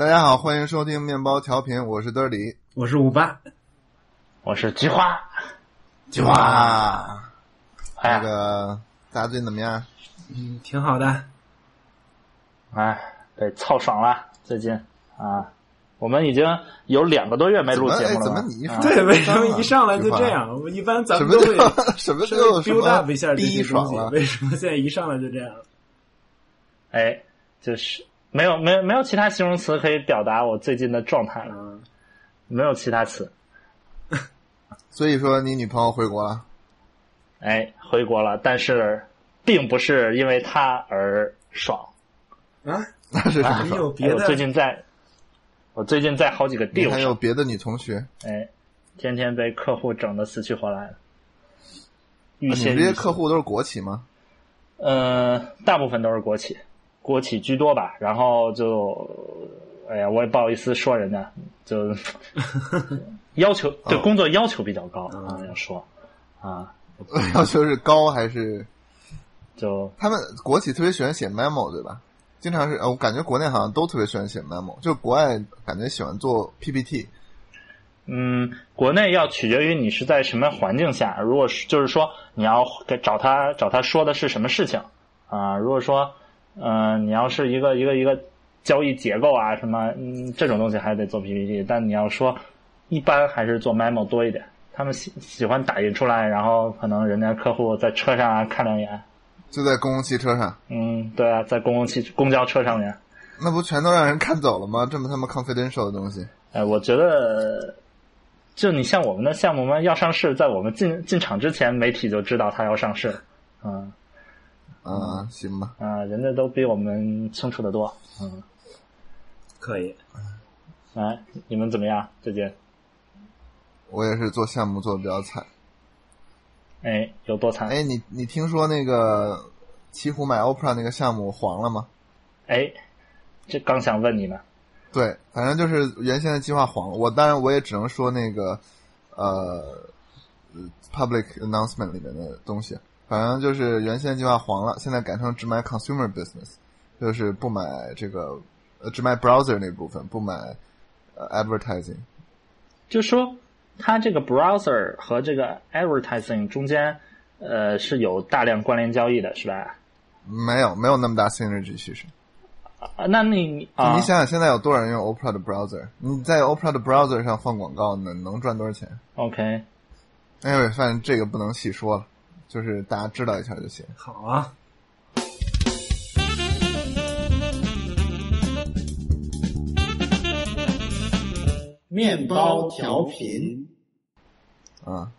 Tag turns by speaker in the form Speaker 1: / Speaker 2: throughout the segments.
Speaker 1: 大家好，欢迎收听面包调频，我是德里，
Speaker 2: 我是五八，
Speaker 3: 我是菊花，
Speaker 1: 菊花。
Speaker 3: 哎
Speaker 1: 那个大家最近怎么样？
Speaker 2: 嗯，挺好的。
Speaker 3: 哎，对，操爽了，最近啊，我们已经有两个多月没录节目了。
Speaker 1: 怎么你一说、
Speaker 3: 啊、
Speaker 2: 对，为什么一上来就这样？我一般咱们都会
Speaker 1: 什么
Speaker 2: 就
Speaker 1: 就
Speaker 2: build up 一下这些
Speaker 1: 东西，
Speaker 2: 为什么现在一上来就这样？
Speaker 3: 哎，就是没有没有没有其他形容词可以表达我最近的状态了，
Speaker 2: 嗯、
Speaker 3: 没有其他词。
Speaker 1: 所以说你女朋友回国了？
Speaker 3: 哎，回国了，但是并不是因为她而爽
Speaker 2: 啊？
Speaker 1: 那是什么
Speaker 2: 爽？有别的？
Speaker 3: 我最近在，我最近在好几个 deal
Speaker 1: 还有别的女同学？
Speaker 3: 哎，天天被客户整的死去活来的。
Speaker 1: 你这些客户都是国企吗？
Speaker 3: 呃，大部分都是国企，国企居多吧。然后就，哎呀，我也不好意思说人家，就 要求对工作要求比较高啊，要说啊。
Speaker 1: 要求是高还是？
Speaker 3: 就
Speaker 1: 他们国企特别喜欢写 memo，对吧？经常是，我感觉国内好像都特别喜欢写 memo，就国外感觉喜欢做 PPT。
Speaker 3: 嗯，国内要取决于你是在什么环境下。如果是就是说你要给找他找他说的是什么事情啊？如果说嗯、呃，你要是一个一个一个交易结构啊什么嗯这种东西还得做 PPT，但你要说一般还是做 memo 多一点。他们喜喜欢打印出来，然后可能人家客户在车上啊看两眼，
Speaker 1: 就在公共汽车上。
Speaker 3: 嗯，对啊，在公共汽公交车上面，
Speaker 1: 那不全都让人看走了吗？这么他妈 confidential 的东西。
Speaker 3: 哎，我觉得，就你像我们的项目嘛，要上市，在我们进进场之前，媒体就知道它要上市，嗯，
Speaker 1: 啊，行吧，
Speaker 3: 啊，人家都比我们清楚的多，嗯，
Speaker 2: 可以。
Speaker 3: 来，你们怎么样？最近？
Speaker 1: 我也是做项目做的比较惨，
Speaker 3: 哎，有多惨？
Speaker 1: 哎，你你听说那个奇虎买 OPRA 那个项目黄了吗？
Speaker 3: 哎，这刚想问你呢。
Speaker 1: 对，反正就是原先的计划黄了。我当然我也只能说那个呃 public announcement 里面的东西，反正就是原先计划黄了，现在改成只买 consumer business，就是不买这个呃只买 browser 那部分，不买呃 advertising。
Speaker 3: 就说。它这个 browser 和这个 advertising 中间，呃，是有大量关联交易的，是吧？
Speaker 1: 没有，没有那么大 synergy 其实。
Speaker 3: 啊，那你
Speaker 1: 啊，你想想，现在有多少人用 Opera 的 browser？你在 Opera 的 browser 上放广告，能能赚多少钱
Speaker 3: ？OK。
Speaker 1: 哎，反正这个不能细说了，就是大家知道一下就行。
Speaker 2: 好啊。
Speaker 4: 面包调频，
Speaker 1: 啊，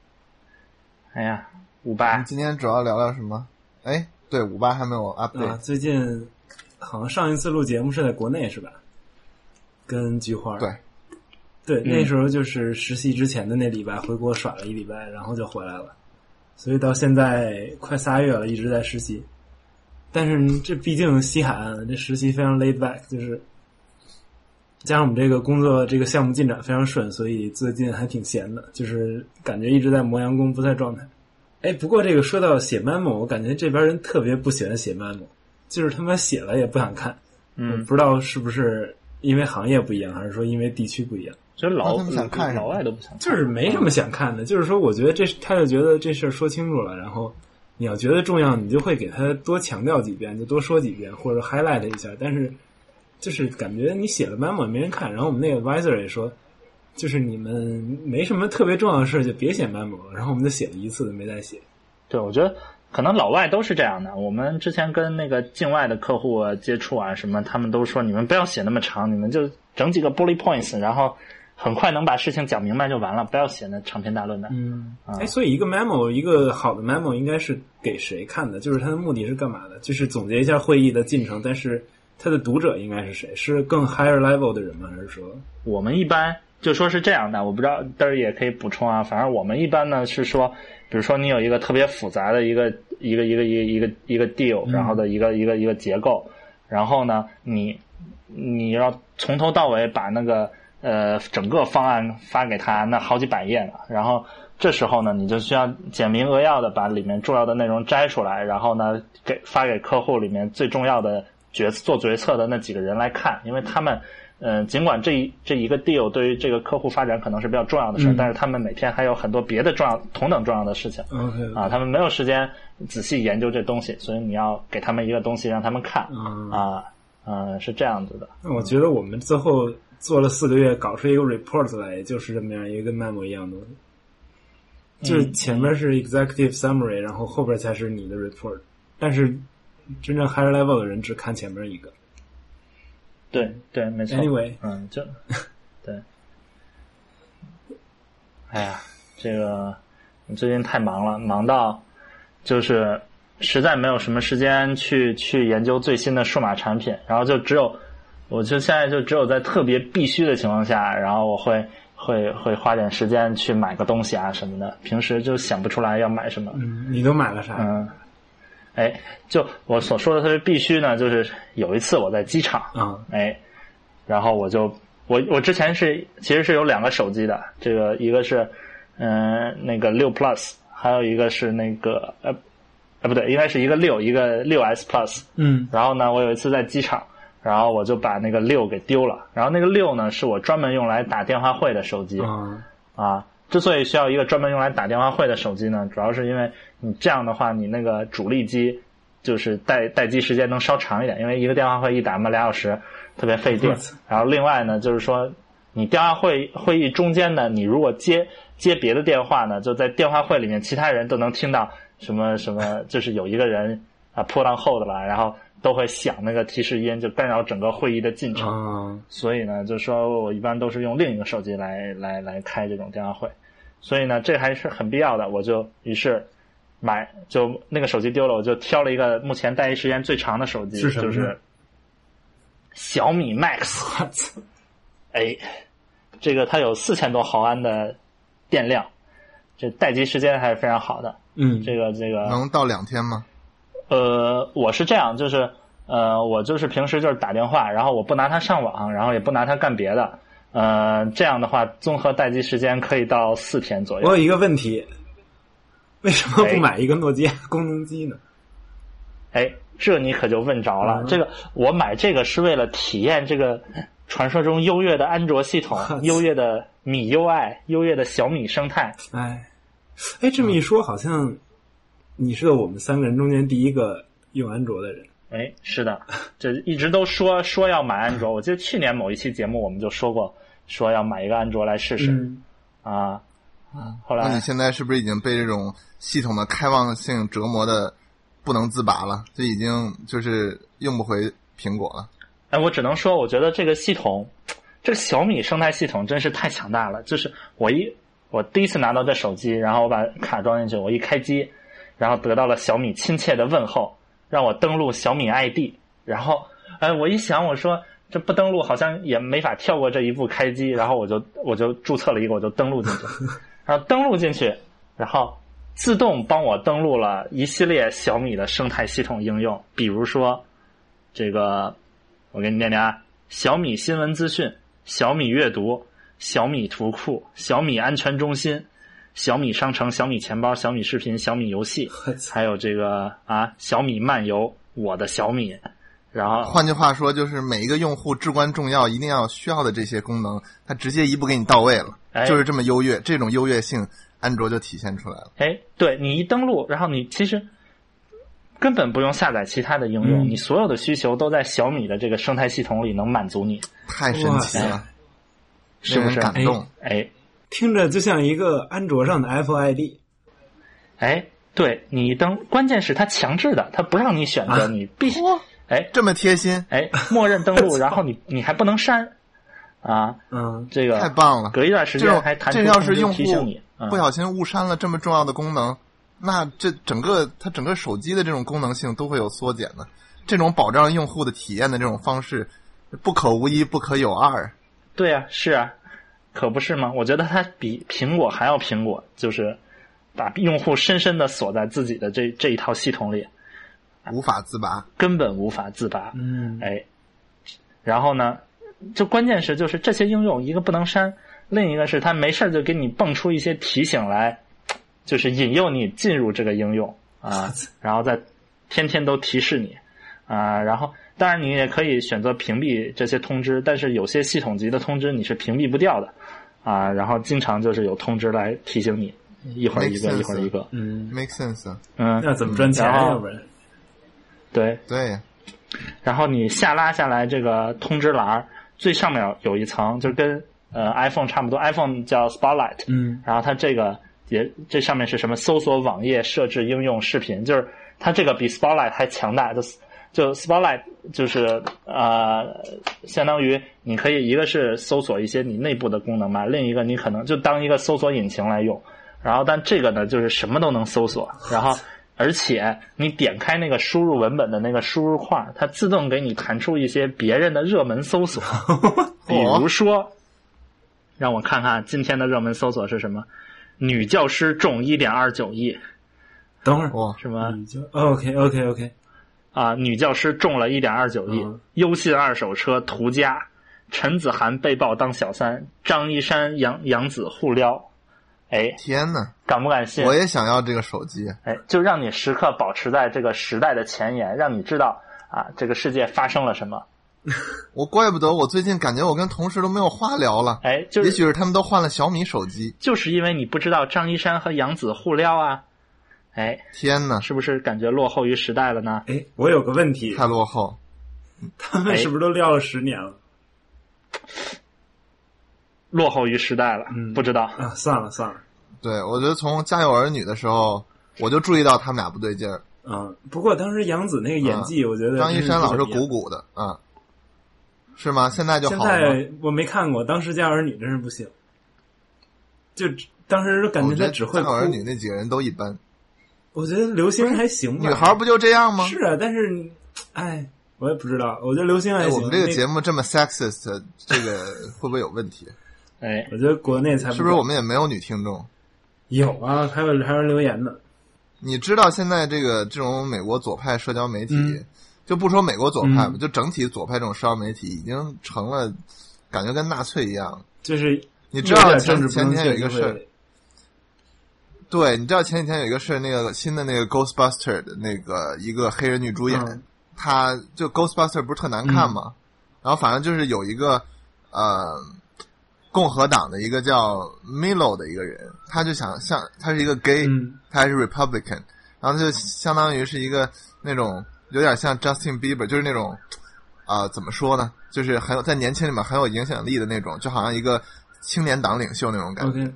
Speaker 3: 哎呀，五八，
Speaker 1: 今天主要聊聊什么？哎，对，五八还没有 update、
Speaker 2: 啊。最近好像上一次录节目是在国内是吧？跟菊花。
Speaker 1: 对，
Speaker 2: 对，那时候就是实习之前的那礼拜回国耍了一礼拜，然后就回来了，所以到现在快仨月了，一直在实习。但是这毕竟西海岸，这实习非常 laid back，就是。加上我们这个工作这个项目进展非常顺，所以最近还挺闲的，就是感觉一直在磨洋工，不在状态。哎，不过这个说到写 memo，我感觉这边人特别不喜欢写 memo，就是他妈写了也不想看。
Speaker 3: 嗯，
Speaker 2: 不知道是不是因为行业不一样，还是说因为地区不一样？
Speaker 3: 就是老
Speaker 1: 想看
Speaker 3: 老外都不想看，
Speaker 2: 就是没什么想看的。就是说，我觉得这他就觉得这事儿说清楚了，然后你要觉得重要，你就会给他多强调几遍，就多说几遍，或者 highlight 一下，但是。就是感觉你写了 memo 也没人看，然后我们那个 advisor 也说，就是你们没什么特别重要的事就别写 memo 了。然后我们就写了一次，没再写。
Speaker 3: 对，我觉得可能老外都是这样的。我们之前跟那个境外的客户接触啊，什么他们都说你们不要写那么长，你们就整几个 bullet points，然后很快能把事情讲明白就完了，不要写那长篇大论的。
Speaker 2: 嗯，
Speaker 3: 哎、
Speaker 2: 嗯，所以一个 memo，一个好的 memo 应该是给谁看的？就是它的目的是干嘛的？就是总结一下会议的进程，但是。它的读者应该是谁？是更 higher level 的人吗？还是说
Speaker 3: 我们一般就说是这样的？我不知道，但是也可以补充啊。反正我们一般呢是说，比如说你有一个特别复杂的一个一个一个一个一个一个 deal，然后的一个一个一个结构，然后呢，你你要从头到尾把那个呃整个方案发给他，那好几百页呢。然后这时候呢，你就需要简明扼要的把里面重要的内容摘出来，然后呢给发给客户里面最重要的。决做决策的那几个人来看，因为他们嗯，尽管这一这一个 deal 对于这个客户发展可能是比较重要的事儿，
Speaker 2: 嗯
Speaker 3: 但是他们每天还有很多别的重要同等重要的事情啊，他们没有时间仔细研究这东西，所以你要给他们一个东西让他们看
Speaker 2: 嗯
Speaker 3: 啊，嗯，是这样子的。
Speaker 2: 那我觉得我们最后做了四个月，搞出一个 report 来，就是这么样一个跟 memo 一样的东西。就是前面是 executive summary，然后后边才是你的 report。但是真正 higher level 的人只看前面一个。
Speaker 3: 对对，没错。
Speaker 2: Anyway
Speaker 3: 嗯，就对。哎呀，这个最近太忙了，忙到就是实在没有什么时间去去研究最新的数码产品，然后就只有我就现在就只有在特别必须的情况下，然后我会会会花点时间去买个东西啊什么的，平时就想不出来要买什么。
Speaker 2: 嗯，你都买了啥？
Speaker 3: 嗯，哎，就我所说的特别必须呢，就是有一次我在机场，
Speaker 2: 啊，
Speaker 3: 哎，然后我就我我之前是其实是有两个手机的，这个一个是嗯、呃那个六 Plus，还有一个是那个呃啊不对，应该是一个六一个六 S Plus。
Speaker 2: 嗯
Speaker 3: 然后呢，我有一次在机场，然后我就把那个六给丢了。然后那个六呢，是我专门用来打电话会的手机。
Speaker 2: 啊，
Speaker 3: 啊，之所以需要一个专门用来打电话会的手机呢，主要是因为你这样的话，你那个主力机就是待待机时间能稍长一点，因为一个电话会一打嘛俩小时，特别费电。然后另外呢，就是说你电话会会议中间呢，你如果接接别的电话呢，就在电话会里面，其他人都能听到什么什么，就是有一个人啊 put on hold 了，然后都会响那个提示音，就干扰整个会议的进程。
Speaker 2: 啊，
Speaker 3: 所以呢，就说我一般都是用另一个手机来来来开这种电话会，所以呢，这还是很必要的。我就于是买，就那个手机丢了，我就挑了一个目前待机时间最长的手机，就是小米 Max。
Speaker 2: 我操，
Speaker 3: 哎，这个它有四千多毫安的电量，这待机时间还是非常好的。
Speaker 2: 嗯，
Speaker 3: 这个这个
Speaker 1: 能到两天吗？
Speaker 3: 呃，我是这样，就是呃，我就是平时就是打电话，然后我不拿它上网，然后也不拿它干别的，呃，这样的话，综合待机时间可以到四天左右。
Speaker 2: 我有一个问题，为什么
Speaker 3: 哎
Speaker 2: 不买一个诺基亚 功能机呢？
Speaker 3: 哎，这你可就问着了。
Speaker 2: 嗯
Speaker 3: 这个我买这个是为了体验这个传说中优越的安卓系统，优越的米 UI，优越的小米生态。
Speaker 2: 哎，哎，这么一说，好像你是我们三个人中间第一个用安卓的人。
Speaker 3: 哎，是的，这一直都说 说要买安卓。我记得去年某一期节目我们就说过，说要买一个安卓来试试、
Speaker 2: 嗯，
Speaker 3: 啊。后来
Speaker 1: 那你现在是不是已经被这种系统的开放性折磨的不能自拔了？就已经就是用不回苹果了。
Speaker 3: 哎，我只能说，我觉得这个系统，这个小米生态系统真是太强大了。就是我一我第一次拿到这手机，然后我把卡装进去，我一开机，然后得到了小米亲切的问候，让我登录小米 ID，然后哎，我一想，我说这不登录好像也没法跳过这一步开机，然后我就我就注册了一个，我就登录进去，然后登录进去，然后自动帮我登录了一系列小米的生态系统应用，比如说这个。我给你念念啊：小米新闻资讯、小米阅读、小米图库、小米安全中心、小米商城、小米钱包、小米视频、小米游戏，还有这个啊小米漫游、我的小米，然后
Speaker 1: 换句话说，就是每一个用户至关重要，一定要需要的这些功能，它直接一步给你到位了，
Speaker 3: 哎
Speaker 1: 就是这么优越。这种优越性，安卓就体现出来了。
Speaker 3: 哎，对你一登录，然后你其实根本不用下载其他的应用，
Speaker 2: 嗯
Speaker 3: 你所有的需求都在小米的这个生态系统里能满足你，
Speaker 1: 太神奇
Speaker 2: 哇
Speaker 1: 了，
Speaker 3: 是不是？
Speaker 1: 感动。
Speaker 3: 哎
Speaker 2: 听着就像一个安卓上的 Apple ID。
Speaker 3: 哎，对你登，关键是它强制的，它不让你选择，
Speaker 2: 啊
Speaker 3: 你必须哎
Speaker 1: 这么贴心，
Speaker 3: 哎，默认登录，然后你你还不能删啊，
Speaker 2: 嗯，
Speaker 3: 这个
Speaker 1: 太棒了！
Speaker 3: 隔一段时间还弹出
Speaker 1: 这要是用户
Speaker 3: 提醒你，嗯
Speaker 1: 不小心误删了这么重要的功能，那这整个它整个手机的这种功能性都会有缩减的。这种保障用户的体验的这种方式，不可无一，不可有二。
Speaker 3: 对啊，是啊，可不是吗？我觉得它比苹果还要苹果，就是把用户深深的锁在自己的这这一套系统里，
Speaker 1: 无法自拔。
Speaker 3: 根本无法自拔。
Speaker 2: 嗯，
Speaker 3: 哎，然后呢，就关键是就是这些应用一个不能删，另一个是它没事儿就给你蹦出一些提醒来，就是引诱你进入这个应用啊，然后再天天都提示你啊，然后当然，你也可以选择屏蔽这些通知，但是有些系统级的通知你是屏蔽不掉的啊。然后经常就是有通知来提醒你，一会儿一个一会儿一个。
Speaker 2: 嗯
Speaker 1: ，make sense，啊
Speaker 3: 嗯，
Speaker 2: 那怎么赚钱啊？要不然，
Speaker 3: 对。
Speaker 1: 对，
Speaker 3: 然后你下拉下来这个通知栏儿，最上面有一层，就跟呃 iPhone 差不多，iPhone 叫 Spotlight，
Speaker 2: 嗯
Speaker 3: 然后它这个也这上面是什么？搜索网页、设置应用、视频，就是它这个比 Spotlight 还强大。就就 Spotlight 就是呃，相当于你可以一个是搜索一些你内部的功能嘛，另一个你可能就当一个搜索引擎来用。然后但这个呢，就是什么都能搜索，然后。而且你点开那个输入文本的那个输入框，它自动给你弹出一些别人的热门搜索，比如说，让我看看今天的热门搜索是什么？女教师中一点二九亿，
Speaker 2: 等会儿，
Speaker 1: 哇，
Speaker 3: 什么
Speaker 2: 你就 OK OK OK，
Speaker 3: 啊？女教师中了一点二九亿
Speaker 2: 嗯，
Speaker 3: 优信二手车途家，陈子涵被曝当小三，张一山杨杨子互撩，哎，
Speaker 1: 天呐，
Speaker 3: 敢不敢信？
Speaker 1: 我也想要这个手机。
Speaker 3: 哎，就让你时刻保持在这个时代的前沿，让你知道啊，这个世界发生了什么。
Speaker 1: 我怪不得我最近感觉我跟同事都没有话聊了，
Speaker 3: 哎，就是
Speaker 1: 也许是他们都换了小米手机。
Speaker 3: 就是因为你不知道张一山和杨子互撩啊，哎，
Speaker 1: 天呐，
Speaker 3: 是不是感觉落后于时代了呢？
Speaker 2: 哎，我有个问题，
Speaker 1: 太落后。
Speaker 2: 他们是不是都撂了十年了？
Speaker 3: 落后于时代了，
Speaker 2: 嗯
Speaker 3: 不知道。
Speaker 2: 啊，算了算了，
Speaker 1: 对，我觉得从《家有儿女》的时候，我就注意到他们俩不对劲儿。
Speaker 2: 嗯，不过当时杨紫那个演技，我觉得
Speaker 1: 张一山老是鼓鼓的啊，是吗？现在就好了吗。
Speaker 2: 在我没看过，当时《家有儿女》真是不行，就当时感觉他只会哭。
Speaker 1: 家有儿女》那几个人都一般，
Speaker 2: 我觉得刘星还行吧，
Speaker 1: 女孩不就这样吗？
Speaker 2: 是啊，但是，哎，我也不知道，我觉得刘星还
Speaker 1: 哎，
Speaker 2: 行。
Speaker 1: 我们这个节目这么 sexist，这个会不会有问题？
Speaker 3: 哎，
Speaker 2: 我觉得国内才
Speaker 1: 是不是我们也没有女听众？
Speaker 2: 有啊？还有还有留言呢。
Speaker 1: 你知道现在这个这种美国左派社交媒体，
Speaker 2: 嗯
Speaker 1: 就不说美国左派吧，
Speaker 2: 嗯
Speaker 1: 就整体左派这种社交媒体已经成了感觉跟纳粹一样。
Speaker 2: 就是
Speaker 1: 你知道
Speaker 2: 政治
Speaker 1: 前前天有一个事儿对，你知道前几天有一个事，那个新的那个 Ghostbuster 的那个一个黑人女主演，
Speaker 2: 嗯。
Speaker 1: 她就 Ghostbuster 不是特难看吗？然后反正就是有一个呃共和党的一个叫 Milo 的一个人，他就想像他是一个 gay，、
Speaker 2: 嗯。
Speaker 1: 他还是 Republican，然后他就相当于是一个那种有点像 Justin Bieber，就是那种啊、怎么说呢，就是很有在年轻里面很有影响力的那种，就好像一个青年党领袖那种感觉。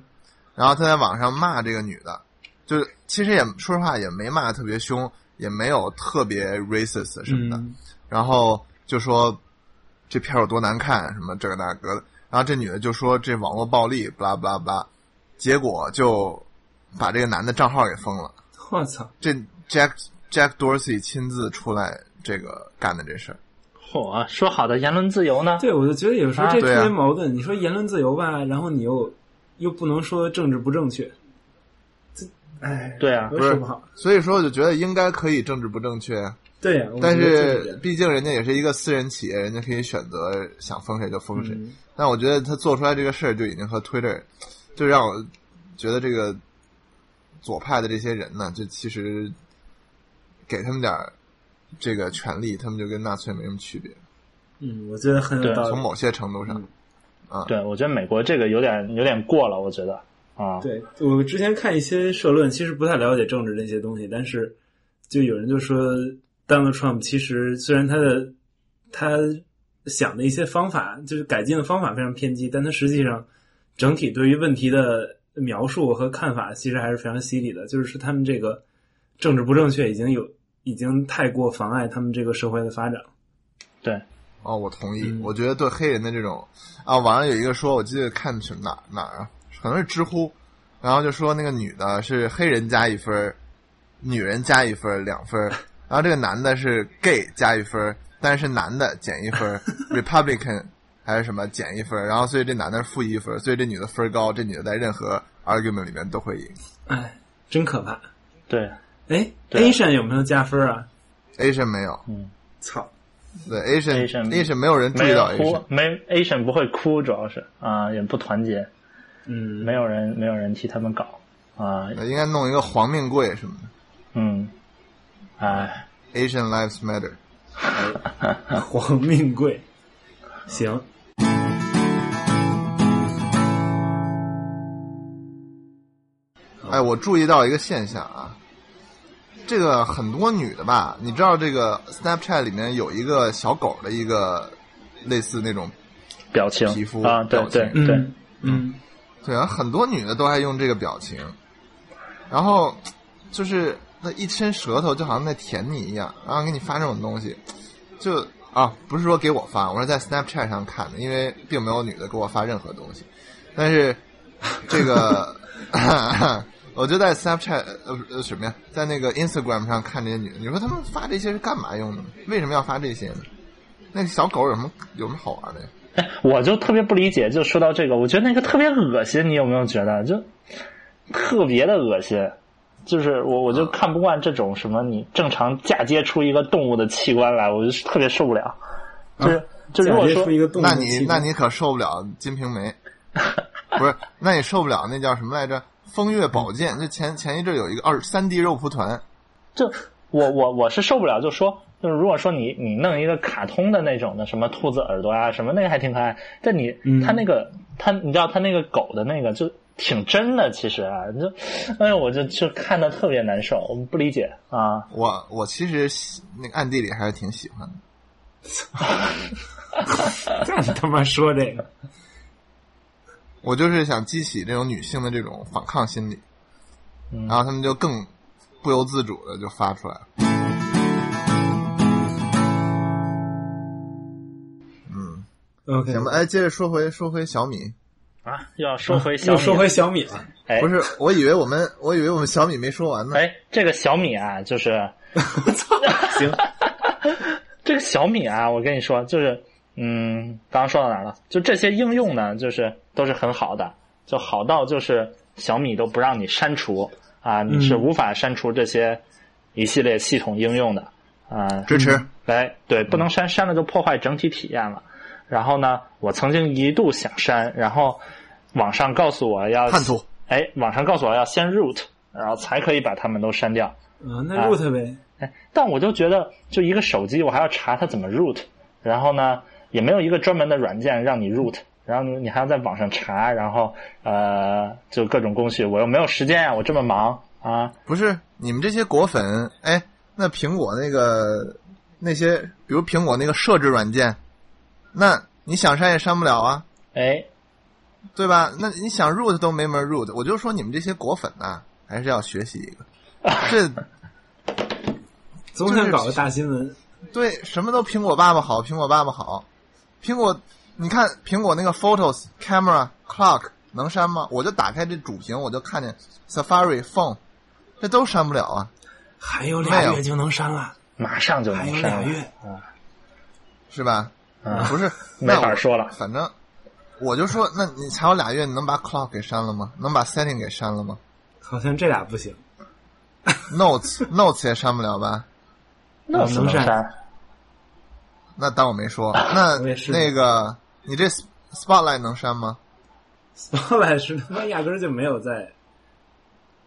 Speaker 1: 然后他在网上骂这个女的，就是其实也说实话也没骂特别凶，也没有特别 racist 什么的，
Speaker 2: 嗯
Speaker 1: 然后就说这片儿有多难看，什么这个那个的，然后这女的就说这网络暴力，不拉不拉不拉，结果就把这个男的账号给封了。
Speaker 2: 我操，
Speaker 1: 这 Jack Jack Dorsey 亲自出来这个干的这事儿，
Speaker 3: 嚯，说好的言论自由呢？
Speaker 2: 对，我就觉得有时候
Speaker 3: 啊
Speaker 2: 这特别矛盾。你说言论自由吧，然后你又又不能说政治不正确，这，哎，
Speaker 3: 对啊
Speaker 2: 我也说不好。
Speaker 1: 所以说我就觉得应该可以政治不正确，
Speaker 2: 对呀、
Speaker 1: 但是毕竟人家也是一个私人企业，人家可以选择想封谁就封谁。
Speaker 2: 嗯
Speaker 1: 但我觉得他做出来这个事儿就已经和 Twitter，就让我觉得这个左派的这些人呢，就其实给他们点儿这个权利，他们就跟纳粹没什么区别。
Speaker 2: 嗯，我觉得很有道理。
Speaker 1: 从某些程度上，
Speaker 3: 对，我觉得美国这个有点有点过了，我觉得啊，
Speaker 2: 对我之前看一些社论，其实不太了解政治这些东西，但是就有人就说，Donald Trump 其实虽然他的他想的一些方法，就是改进的方法非常偏激，但他实际上整体对于问题的描述和看法其实还是非常犀利的。就是他们这个政治不正确已经有已经太过妨碍他们这个社会的发展了。
Speaker 3: 对，
Speaker 1: 哦，我同意。
Speaker 2: 嗯
Speaker 1: 我觉得对黑人的这种啊，网上有一个说，我记得看是哪哪儿啊，可能是知乎，然后就说那个女的是黑人加一分，女人加一分儿两分，然后这个男的是 gay 加一分，但是男的减一分，Republican 还是什么减一分，然后所以这男的是负一分，所以这女的分高，这女的在任何 argument 里面都会赢。
Speaker 2: 哎，真可怕！
Speaker 3: 对，
Speaker 2: 哎，Asian 有没有加分啊
Speaker 1: ？Asian 没有，嗯
Speaker 2: 操！
Speaker 1: 对 Asian
Speaker 3: Asian-
Speaker 1: Asian 没有人注意到 Asian，，
Speaker 3: 没 Asian 不会哭，主要是啊，也不团结，
Speaker 2: 嗯，
Speaker 3: 没有人没有人替他们搞啊，
Speaker 1: 呃应该弄一个黄命贵什么的
Speaker 3: 嗯，哎
Speaker 1: ，，Asian Lives Matter。
Speaker 2: 哎 黄命贵，行。
Speaker 1: 哎，我注意到一个现象啊，这个很多女的吧，你知道这个 Snapchat 里面有一个小狗的一个类似那种
Speaker 3: 表情
Speaker 1: 皮肤
Speaker 3: 啊，对
Speaker 1: 表情。
Speaker 3: 对对，
Speaker 2: 嗯嗯，
Speaker 1: 对啊，很多女的都爱用这个表情，然后就是那一伸舌头，就好像在舔你一样，然后给你发这种东西，就啊，不是说给我发，我是在 Snapchat 上看的，因为并没有女的给我发任何东西，但是这个我就在 Snapchat 呃呃什么呀，在那个 Instagram 上看这些女的，你说她们发这些是干嘛用的？为什么要发这些呢？那个小狗有什么有什么好玩的呀？
Speaker 3: 哎，我就特别不理解，就说到这个，我觉得那个特别恶心，你有没有觉得？就特别的恶心，就是我我就看不惯这种什么你正常嫁接出一个动物的器官来，我就特别受不了。就是、就如果说
Speaker 2: 一个动物
Speaker 1: 那你那你可受不了《金瓶梅 》，不是？那你受不了那叫什么来着？风月宝剑，就前前一阵有一个二三 D 肉蒲团，
Speaker 3: 就我我我是受不了，就说就是如果说你你弄一个卡通的那种的什么兔子耳朵啊什么那个还挺可爱，但你
Speaker 2: 嗯
Speaker 3: 它那个它你知道他那个狗的那个就挺真的，其实啊，你就哎呦我就就看的特别难受，我不理解啊。
Speaker 1: 我我其实喜那个暗地里还是挺喜欢的。
Speaker 2: 这你他妈说这个，
Speaker 1: 我就是想激起这种女性的这种反抗心理，
Speaker 3: 嗯。
Speaker 1: 然后他们就更不由自主的就发出来了。嗯
Speaker 2: ，OK，
Speaker 1: 行吧，哎，接着说回说回小米，
Speaker 3: 啊，又要说回小
Speaker 2: 说回小米了。
Speaker 3: 哎。
Speaker 1: 不是，我以为我们我以为我们小米没说完呢。
Speaker 3: 哎，这个小米啊，就是
Speaker 2: 行，
Speaker 3: 这个小米啊，我跟你说，就是嗯，刚刚说到哪儿了？就这些应用呢，就是都是很好的，就好到就是小米都不让你删除啊，你是
Speaker 2: 嗯
Speaker 3: 无法删除这些一系列系统应用的啊。
Speaker 1: 支持，
Speaker 3: 哎，对，不能删，删了就破坏整体体验了。然后呢，我曾经一度想删，然后网上告诉我要
Speaker 1: 叛徒，
Speaker 3: 哎，网上告诉我要先 root，然后才可以把它们都删掉。
Speaker 2: 啊，那 root 呗。
Speaker 3: 哎，但我就觉得，就一个手机，我还要查它怎么 root，然后呢，也没有一个专门的软件让你 root，然后你你还要在网上查，然后呃，就各种工序，我又没有时间呀、我这么忙啊，
Speaker 1: 不是你们这些果粉，哎，那苹果那个那些，比如苹果那个设置软件，那你想删也删不了啊，
Speaker 3: 哎，
Speaker 1: 对吧？那你想 root 都没门 root，我就说你们这些果粉呐、还是要学习一个，这
Speaker 2: 总想搞个大新闻，
Speaker 1: 对什么都苹果爸爸好，苹果爸爸好，苹果，你看苹果那个 Photos、Camera、Clock 能删吗？我就打开这主屏，我就看见 Safari、Phone，这都删不了啊。
Speaker 2: 还有俩月就能删了，
Speaker 3: 马上就能删了还
Speaker 2: 有俩月。
Speaker 3: 啊，
Speaker 1: 是吧？
Speaker 3: 啊
Speaker 1: 不是，
Speaker 3: 没法说了
Speaker 1: 反正我就说，那你才有俩月，你能把 clock 给删了吗？能把 setting 给删了吗
Speaker 2: 好像这俩不行。
Speaker 1: ？notes notes 也删不了吧
Speaker 3: ？？Notes
Speaker 2: 能删
Speaker 3: 删。
Speaker 1: 那当我没说。那那个你这 spotlight 能删吗
Speaker 2: ？Spotlight 是他妈压根儿就没有在，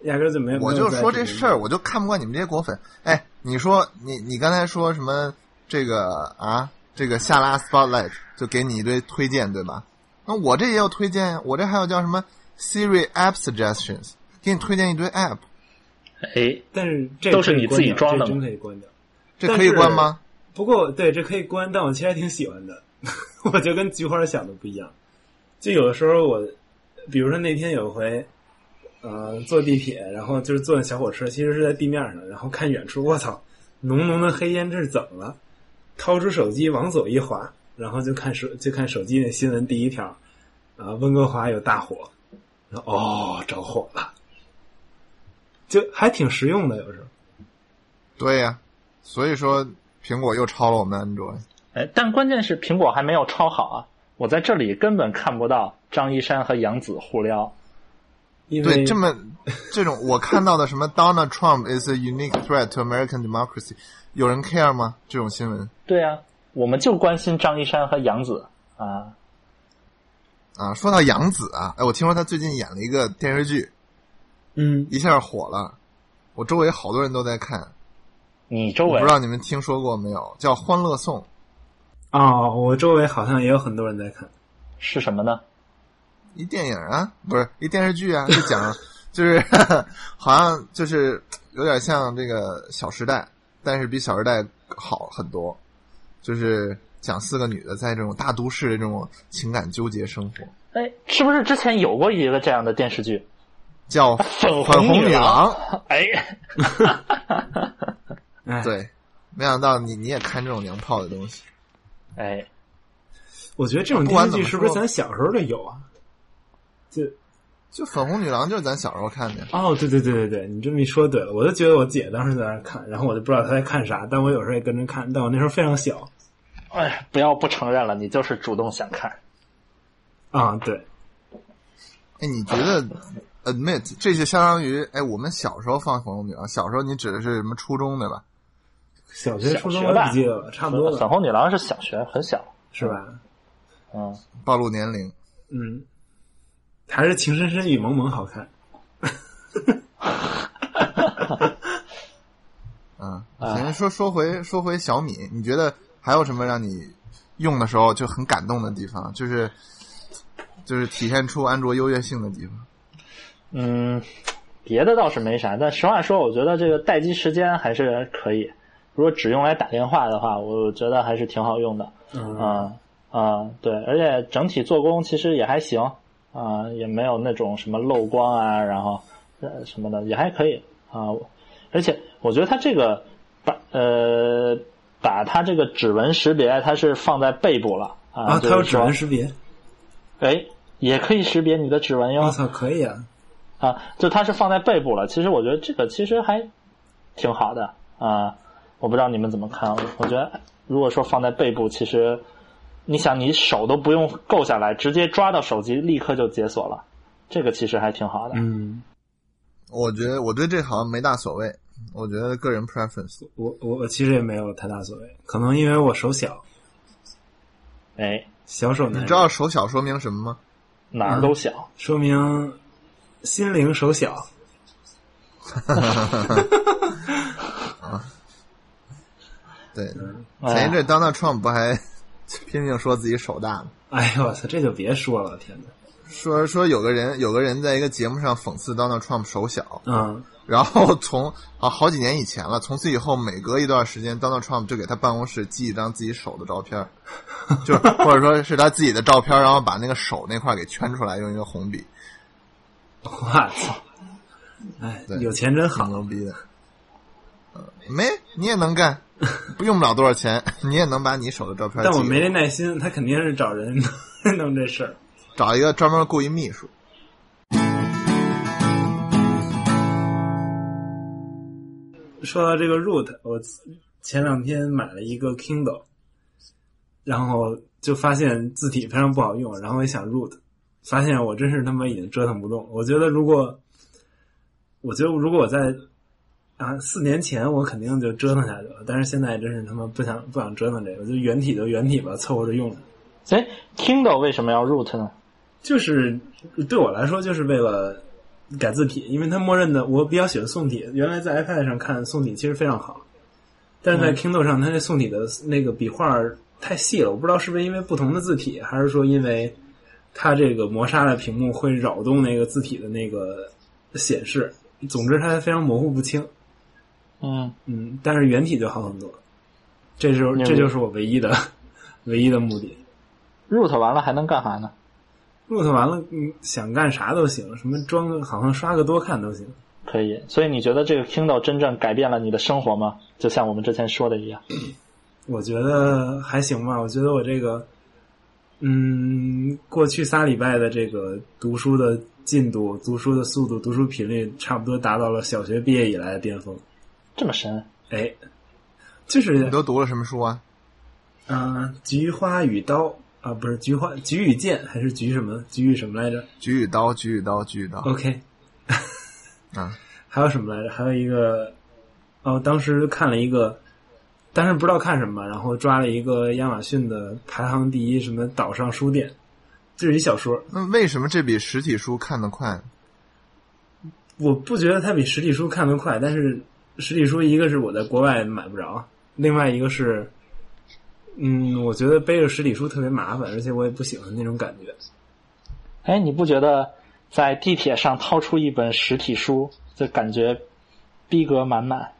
Speaker 2: 压根儿就没有。
Speaker 1: 我就说这事儿，我就看不惯你们这些果粉。哎，你说你你刚才说什么这个啊？这个下拉 spotlight 就给你一堆推荐，对吧？那我这也有推荐呀，我这还有叫什么 Siri App Suggestions，给你推荐一堆 app，
Speaker 3: 哎，
Speaker 2: 但是这
Speaker 3: 都是你自己装的吗
Speaker 2: 真可以关掉。
Speaker 1: 这可以关吗？
Speaker 2: 不过对，这可以关，但我其实还挺喜欢的。我就跟菊花想的不一样，就有的时候我，比如说那天有回，呃，坐地铁，然后就是坐那小火车，其实是在地面上，然后看远处，我操，浓浓的黑烟，这是怎么了？掏出手机往左一滑，然后就看手就看手机那新闻第一条，啊，温哥华有大火，然后哦着火了，就还挺实用的，有时候。
Speaker 1: 对呀、所以说苹果又抄了我们安卓。
Speaker 3: 哎，但关键是苹果还没有抄好啊！我在这里根本看不到张一山和杨紫互撩。
Speaker 2: 因为
Speaker 1: 对，这么这种我看到的什么 Donald Trump is a unique threat to American democracy，有人 care 吗？这种新闻
Speaker 3: 对啊，我们就关心张一山和杨紫啊。
Speaker 1: 啊，说到杨紫啊，哎，我听说他最近演了一个电视剧，
Speaker 2: 嗯，
Speaker 1: 一下火了，我周围好多人都在看，
Speaker 3: 你周围
Speaker 1: 不知道你们听说过没有，叫《欢乐颂》，
Speaker 2: 哦，我周围好像也有很多人在看。
Speaker 3: 是什么呢？
Speaker 1: 一电影啊，不是一电视剧啊，就讲 就是 好像就是有点像这个《小时代》，但是比《小时代》好很多，就是讲四个女的在这种大都市的这种情感纠结生活，
Speaker 3: 哎，是不是之前有过一个这样的电视剧？
Speaker 1: 叫
Speaker 3: 粉《
Speaker 1: 红
Speaker 3: 女
Speaker 1: 郎》。
Speaker 3: 哎，
Speaker 2: 哎，，
Speaker 1: 对，没想到你你也看这种娘炮的东西。
Speaker 3: 哎，
Speaker 2: 我觉得这种
Speaker 1: 不
Speaker 2: 电视剧是不是咱小时候就有啊？就
Speaker 1: 就《粉红女郎》就是咱小时候看的，
Speaker 2: 哦，对对对对对，你这么一说对了，我就觉得我姐当时在那看，然后我就不知道她在看啥，但我有时候也跟着看，但我那时候非常小
Speaker 3: 哎，不要不承认了，你就是主动想看。
Speaker 2: 啊，对，
Speaker 1: 哎，你觉得 admit 这就相当于哎，我们小时候放《粉红女郎》，小时候你指的是什么初中对吧？
Speaker 2: 小学、初中
Speaker 3: 吧
Speaker 2: 不记得了，差不多
Speaker 3: 粉
Speaker 2: 了，
Speaker 3: 红女郎是小学，很小。
Speaker 2: 是吧？
Speaker 3: 嗯，
Speaker 1: 暴露年龄。
Speaker 2: 嗯，还是《情深深雨蒙蒙》好看。
Speaker 1: 嗯，
Speaker 3: 哎
Speaker 1: 行，说说回说回小米，你觉得还有什么让你用的时候就很感动的地方？就是就是体现出安卓优越性的地方。
Speaker 3: 嗯，别的倒是没啥，但实话说，我觉得这个待机时间还是可以。如果只用来打电话的话，我觉得还是挺好用的。
Speaker 2: 嗯
Speaker 3: 啊啊，对，而且整体做工其实也还行啊，也没有那种什么漏光啊，然后呃什么的也还可以啊。而且我觉得它这个把呃把它这个指纹识别，它是放在背部了啊，
Speaker 2: 啊，它有指纹识别，
Speaker 3: 哎，也可以识别你的指纹哟。
Speaker 2: 我操，可以啊！
Speaker 3: 啊，就它是放在背部了。其实我觉得这个其实还挺好的啊。我不知道你们怎么看，我觉得如果说放在背部，其实你想你手都不用够下来，直接抓到手机立刻就解锁了，这个其实还挺好的。
Speaker 2: 嗯，
Speaker 1: 我觉得我对这好像没大所谓，我觉得个人 preference。
Speaker 2: 我我我其实也没有太大所谓，可能因为我手小，
Speaker 3: 哎，
Speaker 2: 小手，
Speaker 1: 你知道手小说明什么吗？
Speaker 3: 哪儿都小。
Speaker 2: 说明心灵手小。
Speaker 1: 对，
Speaker 3: 哎
Speaker 1: 前一阵 Donald Trump 不还 拼命说自己手大吗？
Speaker 2: 哎呦我操，这就别说了，天哪！
Speaker 1: 说说有个人有个人在一个节目上讽刺 Donald Trump 手小，
Speaker 2: 嗯，
Speaker 1: 然后从啊好几年以前了，从此以后每隔一段时间，Donald Trump 就给他办公室寄一张自己手的照片儿，就 或者说是他自己的照片，然后把那个手那块给圈出来，用一个红笔，
Speaker 2: 我操！哎
Speaker 1: 对，
Speaker 2: 有钱真
Speaker 1: 挺
Speaker 2: 好。
Speaker 1: 牛逼的。呃没，你也能干，不 用不了多少钱，你也能把你手的照片。
Speaker 2: 但我没这耐心，他肯定是找人 弄这事儿。
Speaker 1: 找一个专门雇一秘书。
Speaker 2: 说到这个 Root，我前两天买了一个 Kindle，然后就发现字体非常不好用，然后我一想 Root，发现我真是他妈已经折腾不动。我觉得如果，我觉得如果我在啊四年前我肯定就折腾下去了，但是现在真是他妈不想不想折腾这个，就原体就原体吧，凑合着用着。
Speaker 3: 哎，Kindle 为什么要 root 呢？
Speaker 2: 就是对我来说，就是为了改字体，因为它默认的我比较喜欢宋体。原来在 iPad 上看宋体其实非常好，但是在 Kindle 上，它那宋体的那个笔画太细了，我不知道是不是因为不同的字体，还是说因为它这个磨砂的屏幕会扰动那个字体的那个显示。总之，它非常模糊不清。
Speaker 3: 嗯，
Speaker 2: 嗯，但是原体就好很多。这就是这就是我唯一的 唯一的目的。
Speaker 3: root 完了还能干啥呢
Speaker 2: ？root 完了，嗯，想干啥都行，什么装个好像刷个多看都行。
Speaker 3: 可以，所以你觉得这个 Kindle 真正改变了你的生活吗？就像我们之前说的一样。
Speaker 2: 我觉得还行吧。我觉得我这个，嗯，过去仨礼拜的这个读书的进度、读书的速度、读书频率，差不多达到了小学毕业以来的巅峰。
Speaker 3: 这么深？
Speaker 2: 哎，就是
Speaker 1: 你都读了什么书啊？
Speaker 2: 嗯、菊花与刀啊，不是菊花，菊与剑还是菊什么？菊与什么来着
Speaker 1: 菊与刀，菊与刀，菊与刀。
Speaker 2: ？OK，
Speaker 1: 啊，
Speaker 2: 还有什么来着？还有一个，哦，当时看了一个，但是不知道看什么，然后抓了一个亚马逊的排行第一什么岛上书店，这是一小说。
Speaker 1: 那为什么这比实体书看得快？
Speaker 2: 我不觉得它比实体书看得快，但是实体书，一个是我在国外买不着，另外一个是，嗯，我觉得背着实体书特别麻烦，而且我也不喜欢那种感觉。
Speaker 3: 哎，你不觉得在地铁上掏出一本实体书，就感觉逼格满满？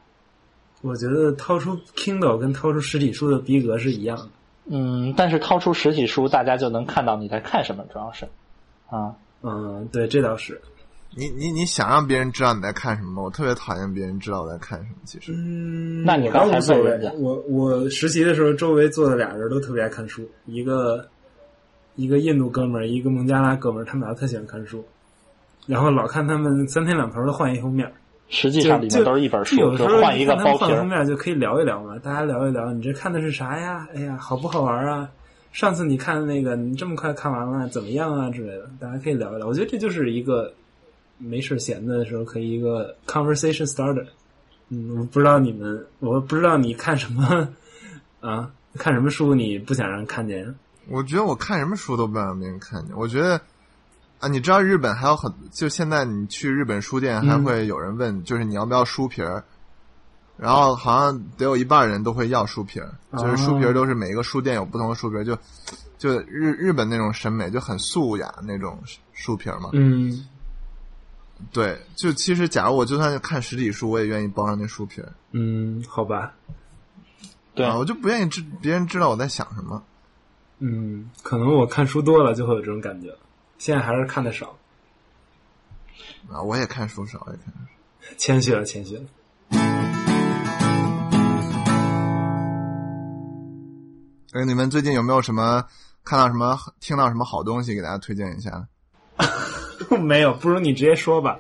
Speaker 2: 我觉得掏出 Kindle 跟掏出实体书的逼格是一样的。
Speaker 3: 嗯，但是掏出实体书，大家就能看到你在看什么，主要是啊，
Speaker 2: 嗯，对，这倒是。
Speaker 1: 你你你想让别人知道你在看什么吗？我特别讨厌别人知道我在看什么。其实，
Speaker 2: 嗯，
Speaker 3: 那你刚才
Speaker 2: 无所谓
Speaker 3: 问人家。
Speaker 2: 我我实习的时候，周围坐的俩人都特别爱看书，一个一个印度哥们儿，一个孟加拉哥们儿，他们俩特喜欢看书，然后老看他们三天两头的换一封面。
Speaker 3: 实际
Speaker 2: 就
Speaker 3: 上里面都是一本书，
Speaker 2: 就有时候
Speaker 3: 就换一个。
Speaker 2: 封面就可以聊一聊嘛，大家聊一聊，你这看的是啥呀？哎呀，好不好玩啊？上次你看那个，你这么快看完了，怎么样啊之类的，大家可以聊一聊。我觉得这就是一个没事闲的时候可以一个 conversation starter。嗯，我不知道你们，我不知道你看什么啊？看什么书你不想让人看见？
Speaker 1: 我觉得我看什么书都不让别人看见。我觉得啊，你知道日本还有很，就现在你去日本书店还
Speaker 2: 嗯
Speaker 1: 会有人问，就是你要不要书皮儿，然后好像得有一半人都会要书皮儿，就是书皮儿都是每一个书店有不同的书皮儿，就就日日本那种审美就很素雅那种书皮儿嘛。
Speaker 2: 嗯
Speaker 1: 对，就其实假如我就算是看实体书，我也愿意包上那书皮儿
Speaker 2: 嗯，好吧，
Speaker 3: 对
Speaker 1: 啊，我就不愿意知别人知道我在想什么。
Speaker 2: 嗯，可能我看书多了就会有这种感觉，现在还是看的少，
Speaker 1: 啊，我也看书少，我也看。
Speaker 2: 谦虚了，谦虚了。
Speaker 1: 哎，你们最近有没有什么看到什么、听到什么好东西，给大家推荐一下呢？
Speaker 2: 没有，不如你直接说吧。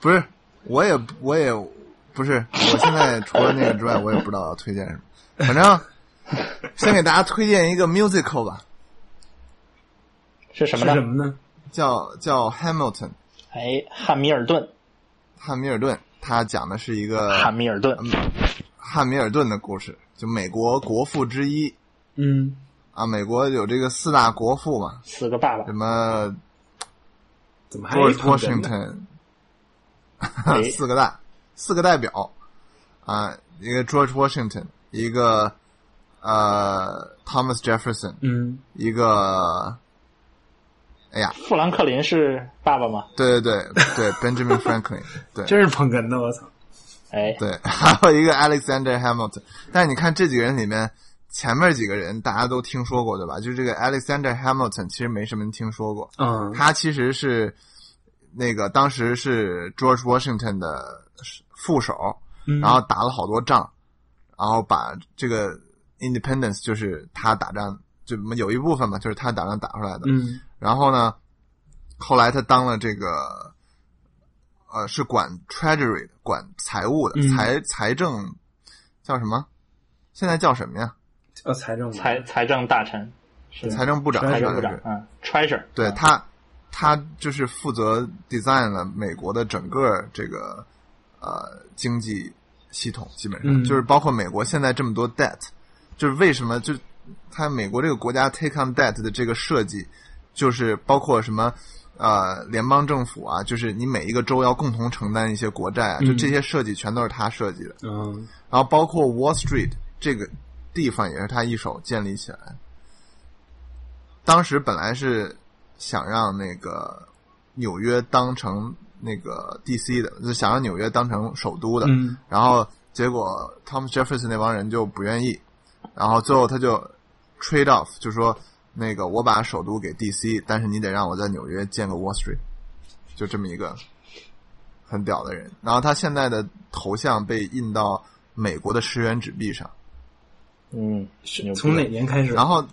Speaker 1: 不是，我也我也不是，我现在除了那个之外，我也不知道要推荐什么。反正先给大家推荐一个 musical 吧，
Speaker 3: 是什么呢？
Speaker 2: 是什么呢？
Speaker 1: 叫叫 Hamilton
Speaker 3: 哎，汉密尔顿，
Speaker 1: 汉密尔顿，他讲的是一个
Speaker 3: 汉密尔顿，嗯
Speaker 1: 汉密尔顿的故事，就美国国父之一
Speaker 2: 嗯
Speaker 1: 啊。美国有这个四大国父嘛，
Speaker 3: 四个爸爸
Speaker 1: 什，么
Speaker 2: 怎么还有
Speaker 1: Washington，
Speaker 3: 哎
Speaker 1: 四个大四个代表啊，一个 George Washington，一个呃 Thomas Jefferson，
Speaker 2: 嗯
Speaker 1: 一个哎呀，
Speaker 3: 富兰克林是爸爸吗？
Speaker 1: 对对对对，Benjamin Franklin，对
Speaker 2: 真是捧哏的，我操！
Speaker 3: 哎，
Speaker 1: 对，还有一个 Alexander Hamilton。但是你看这几个人里面，前面几个人大家都听说过对吧？就是这个 Alexander Hamilton，其实没什么人听说过。
Speaker 2: 嗯
Speaker 1: 他其实是那个当时是 George Washington 的副手，
Speaker 2: 嗯
Speaker 1: 然后打了好多仗，然后把这个 Independence 就是他打仗，就有一部分嘛，就是他打仗打出来的。
Speaker 2: 嗯
Speaker 1: 然后呢，后来他当了这个，呃，是管 Treasury 的，管财务的，
Speaker 2: 嗯
Speaker 1: 财财政叫什么？现在叫什么呀？
Speaker 2: 叫财政部
Speaker 3: 财财政大臣，是
Speaker 1: 财政部长，
Speaker 2: 财
Speaker 3: 财政部长嗯，Treasure，嗯
Speaker 1: 对他，他就是负责 design 了美国的整个这个呃经济系统，基本上、
Speaker 2: 嗯。
Speaker 1: 就是包括美国现在这么多 debt，就是为什么就他美国这个国家 take on debt 的这个设计，就是包括什么呃联邦政府啊，就是你每一个州要共同承担一些国债啊，就
Speaker 2: 嗯。
Speaker 1: 这些设计全都是他设计的。
Speaker 2: 嗯。
Speaker 1: 然后包括 Wall Street 这个地方也是他一手建立起来。当时本来是想让那个纽约当成那个 DC 的，就想让纽约当成首都的，
Speaker 2: 嗯
Speaker 1: 然后结果 Thomas Jefferson 那帮人就不愿意，然后最后他就 trade off，就说那个我把首都给 DC，但是你得让我在纽约建个 Wall Street，就这么一个很屌的人。然后他现在的头像被印到美国的十元纸币上，
Speaker 3: 嗯，
Speaker 2: 从哪年开始？
Speaker 1: 然后。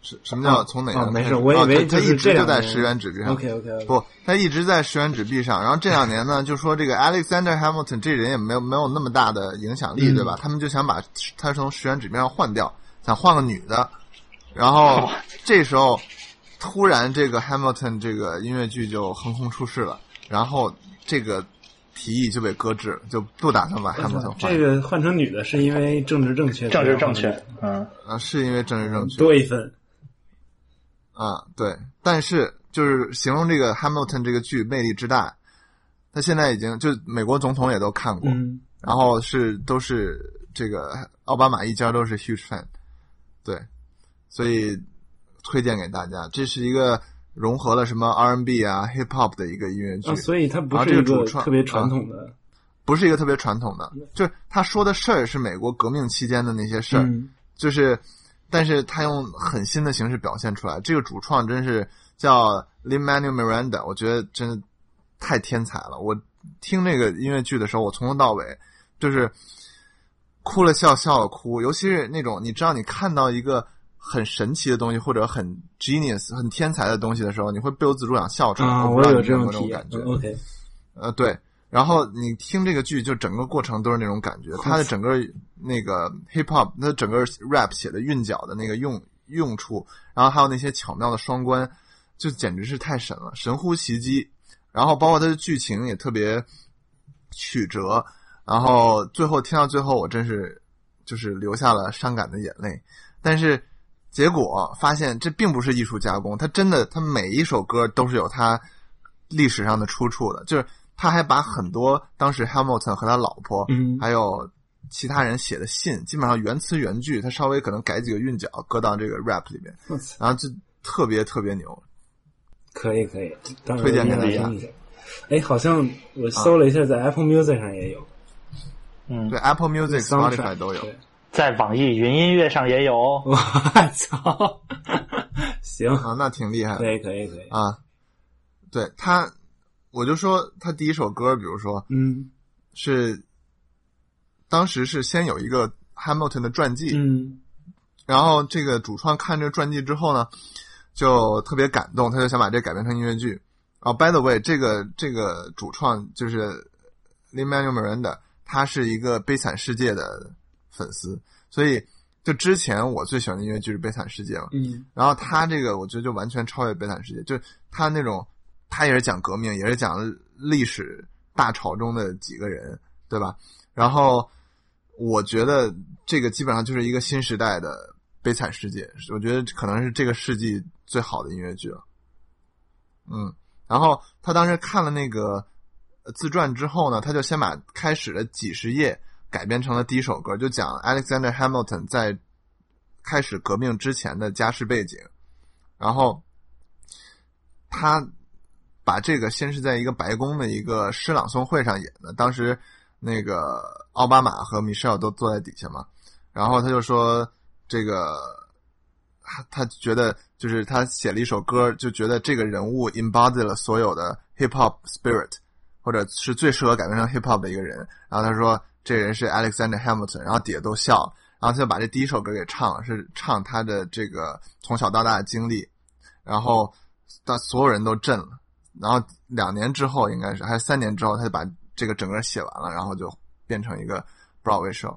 Speaker 1: 什什么叫
Speaker 2: 哦
Speaker 1: 从哪
Speaker 2: 哦没事
Speaker 1: 个开始
Speaker 2: 我以为
Speaker 1: 哦他他一直就在十元纸币上。
Speaker 2: OK OK OK，
Speaker 1: 不，他一直在十元纸币上。然后这两年呢，就说这个 Alexander Hamilton 这人也没有没有那么大的影响力，
Speaker 2: 嗯
Speaker 1: 对吧？他们就想把他从十元纸币上换掉，想换个女的。然后这时候突然这个 Hamilton 这个音乐剧就横空出世了，然后这个提议就被搁置了，就不打算把 Hamilton 换。
Speaker 2: 这个换成女的是因为政治正确，
Speaker 3: 政治正确
Speaker 2: 所以要换成女的，
Speaker 3: 嗯，
Speaker 1: 啊，是因为政治正确。
Speaker 2: 多一分。
Speaker 1: 啊，对，但是就是形容这个 Hamilton 这个剧魅力之大，他现在已经就美国总统也都看过，
Speaker 2: 嗯
Speaker 1: 然后是都是这个奥巴马一家都是 huge fan，对，所以推荐给大家。这是一个融合了什么 R&B 啊、hip hop 的一个音乐剧，
Speaker 2: 啊，所以它不是一个特别传统的，
Speaker 1: 不是一个特别传统的，就是他说的事儿是美国革命期间的那些事儿，
Speaker 2: 嗯
Speaker 1: 就是，但是他用很新的形式表现出来。这个主创真是叫 Lin Manuel Miranda，我觉得真的太天才了。我听那个音乐剧的时候，我从头到尾就是哭了笑，笑了哭。尤其是那种你知道，你看到一个很神奇的东西或者很 genius、很天才的东西的时候，你会不由自主想笑出来。
Speaker 2: 啊，
Speaker 1: 我
Speaker 2: 有
Speaker 1: 这
Speaker 2: 种体验
Speaker 1: 种感觉。
Speaker 2: 嗯，OK，
Speaker 1: 呃，对。然后你听这个剧，就整个过程都是那种感觉。它的整个那个 hip hop，它整个 rap 写的韵脚的那个用用处，然后还有那些巧妙的双关，就简直是太神了，神乎其技。然后包括它的剧情也特别曲折，然后最后听到最后，我真是就是流下了伤感的眼泪。但是结果发现这并不是艺术加工，它真的，它每一首歌都是有它历史上的出处的，就是他还把很多当时 Hamilton 和他老婆，
Speaker 2: 嗯
Speaker 1: 还有其他人写的信，基本上原词原句，他稍微可能改几个韵脚，搁到这个 rap 里面，然后就特别特别牛。
Speaker 2: 可以可以，
Speaker 1: 推荐给大家
Speaker 2: 听一下。哎，好像我搜了一下，在 Apple Music 上也有
Speaker 3: 嗯
Speaker 1: 对，，Apple Music、Soundtrack，Spotify 都有。
Speaker 2: 对
Speaker 3: 在网易云音乐上也有。
Speaker 2: 我操，行，
Speaker 1: 啊，那挺厉害的
Speaker 2: 可以可以可以，
Speaker 1: 啊。对他，我就说他第一首歌，比如说
Speaker 2: 嗯
Speaker 1: 是当时是先有一个 Hamilton 的传记，
Speaker 2: 嗯
Speaker 1: 然后这个主创看这个传记之后呢，就特别感动，他就想把这改编成音乐剧。哦、b y the way，这个这个主创就是 Lin Manuel Miranda，他是一个《悲惨世界》的粉丝，所以就之前我最喜欢的音乐剧是《悲惨世界》嘛，
Speaker 2: 嗯
Speaker 1: 然后他这个我觉得就完全超越《悲惨世界》，就是他那种，他也是讲革命，也是讲历史大潮中的几个人，对吧？然后我觉得这个基本上就是一个新时代的《悲惨世界》，我觉得可能是这个世纪最好的音乐剧了。嗯，然后他当时看了那个呃自传之后呢，他就先把开始的几十页改编成了第一首歌，就讲 Alexander Hamilton 在开始革命之前的家世背景，然后他把这个先是在一个白宫的一个诗朗诵会上演的，当时那个奥巴马和米歇尔都坐在底下嘛，然后他就说这个他他觉得就是他写了一首歌，就觉得这个人物 embody 了所有的 hip hop spirit，或者是最适合改编成 hip hop 的一个人。然后他说这人是 Alexander Hamilton，然后底下都笑了，然后他就把这第一首歌给唱了，是唱他的这个从小到大的经历，然后当所有人都震了。然后两年之后，应该是还是三年之后，他就把这个整个写完了，然后就变成一个 Broadway show。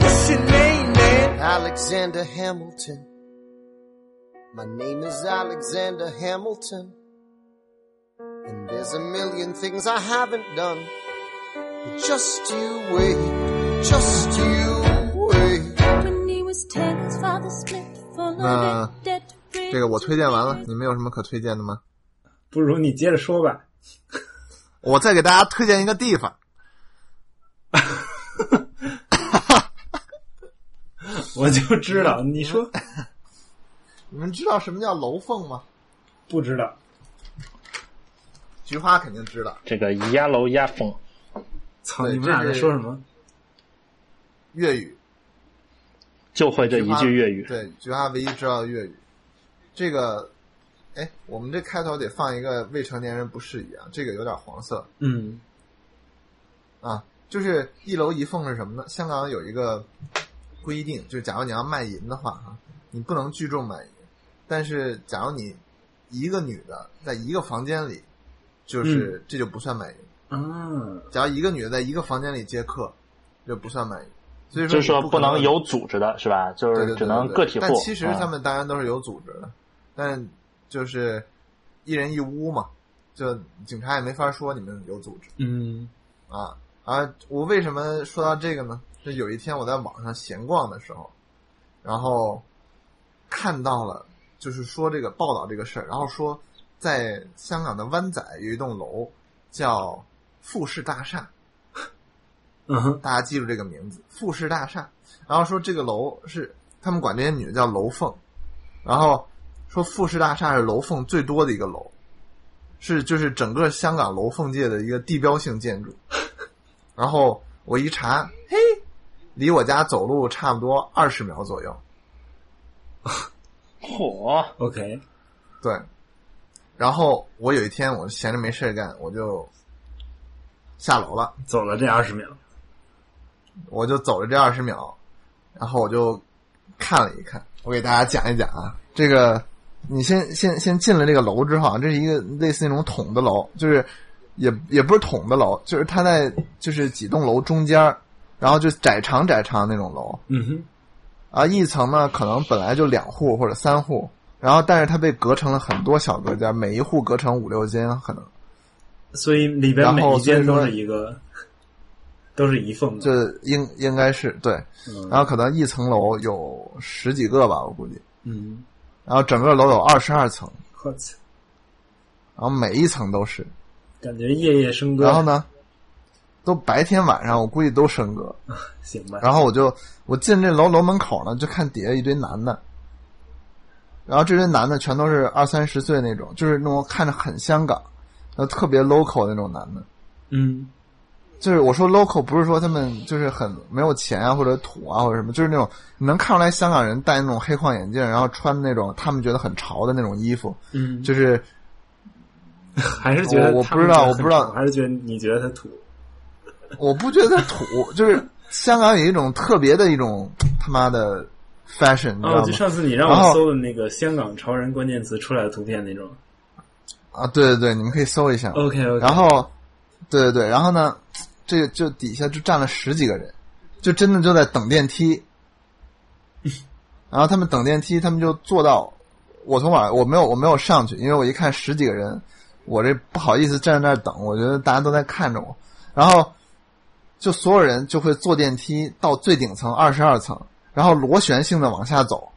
Speaker 5: Alexander Hamilton. My name is Alexander Hamilton. And there's a million things I haven't done. But just you wait, just you wait.
Speaker 6: When he was ten, his father split full
Speaker 1: Uh,
Speaker 6: of debt.
Speaker 1: 这个我推荐完了，你们有什么可推荐的吗？
Speaker 2: 不如你接着说吧。
Speaker 1: 我再给大家推荐一个地方，
Speaker 2: 我就知道，你说
Speaker 1: 你们知道什么叫楼凤吗？
Speaker 2: 不知道？
Speaker 1: 菊花肯定知道，
Speaker 3: 这个压楼压凤，
Speaker 2: 操，你们俩在说什么？
Speaker 1: 粤语。
Speaker 3: 就会这一句粤语。
Speaker 1: 对，菊花唯一知道的粤语。这个，哎，我们这开头得放一个未成年人不适宜啊，这个有点黄色
Speaker 2: 嗯
Speaker 1: 啊。就是一楼一凤是什么呢？香港有一个规定，就是假如你要卖淫的话啊，你不能聚众卖淫，但是假如你一个女的在一个房间里，就是、这就不算卖淫。
Speaker 2: 嗯，
Speaker 1: 假如一个女的在一个房间里接客，这不算卖淫。所以
Speaker 3: 就是说
Speaker 1: 不能
Speaker 3: 有组织的是吧？就是只能
Speaker 1: 对
Speaker 3: 个体户。
Speaker 1: 但其实
Speaker 3: 啊
Speaker 1: 他们当然都是有组织的，但就是一人一屋嘛，就警察也没法说你们有组织
Speaker 2: 嗯
Speaker 1: 啊啊！我为什么说到这个呢？就有一天我在网上闲逛的时候，然后看到了，就是说这个报道这个事儿，然后说在香港的湾仔有一栋楼叫富士大厦，
Speaker 2: 嗯哼，
Speaker 1: 大家记住这个名字，富士大厦。然后说这个楼是他们管这些女的叫楼凤，然后说富士大厦是楼凤最多的一个楼，是就是整个香港楼凤界的一个地标性建筑。然后我一查，嘿，离我家走路差不多二十秒左右。
Speaker 3: 嚯
Speaker 2: ，，OK，
Speaker 1: 对，然后我有一天我闲着没事干，我就下楼了。
Speaker 2: 走了这二十秒，
Speaker 1: 我就走了这二十秒，然后我就看了一看，我给大家讲一讲啊，这个你先先先进了这个楼之后啊，这是一个类似那种筒的楼，就是也也不是筒的楼，就是它在就是几栋楼中间儿，然后就窄长窄长那种楼。
Speaker 2: 嗯哼，
Speaker 1: 啊，一层呢可能本来就两户或者三户，然后但是它被隔成了很多小隔间，每一户隔成五六间可能。
Speaker 2: 所以里边每一间都是一个，都是一缝的，
Speaker 1: 这应应该是对，
Speaker 2: 嗯。
Speaker 1: 然后可能一层楼有十几个吧，我估计。
Speaker 2: 嗯，
Speaker 1: 然后整个楼有二十二层，
Speaker 2: 我操，
Speaker 1: 然后每一层都是。
Speaker 2: 感觉夜夜笙歌，
Speaker 1: 然后呢，都白天晚上我估计都笙歌。
Speaker 2: 行吧，
Speaker 1: 然后我就我进这楼楼门口呢，就看底下一堆男的，然后这堆男的全都是二三十岁那种，就是那种看着很香港，然后特别 local 那种男的。
Speaker 2: 嗯。
Speaker 1: 就是我说 local 不是说他们就是很没有钱啊或者土啊或者什么，就是那种你能看出来香港人戴那种黑框眼镜，然后穿那种他们觉得很潮的那种衣服，
Speaker 2: 嗯，
Speaker 1: 就是
Speaker 2: 还是觉得
Speaker 1: 我我不知道我不知道
Speaker 2: 还是觉得你觉得他土，
Speaker 1: 我不觉得土，就是香港有一种特别的一种他妈的 fashion，你知道
Speaker 2: 哦，
Speaker 1: 吗？
Speaker 2: 就上次你让我搜的那个香港潮人关键词出来的图片那种
Speaker 1: 啊，对对对，你们可以搜一下。
Speaker 2: ，OK OK，
Speaker 1: 然后，对对对，然后呢，这就底下就站了十几个人，就真的就在等电梯。然后他们等电梯，他们就坐到我从晚我没有我没有上去，因为我一看十几个人，我这不好意思站在那儿等，我觉得大家都在看着我，然后就所有人就会坐电梯到最顶层二十二层，然后螺旋性的往下走，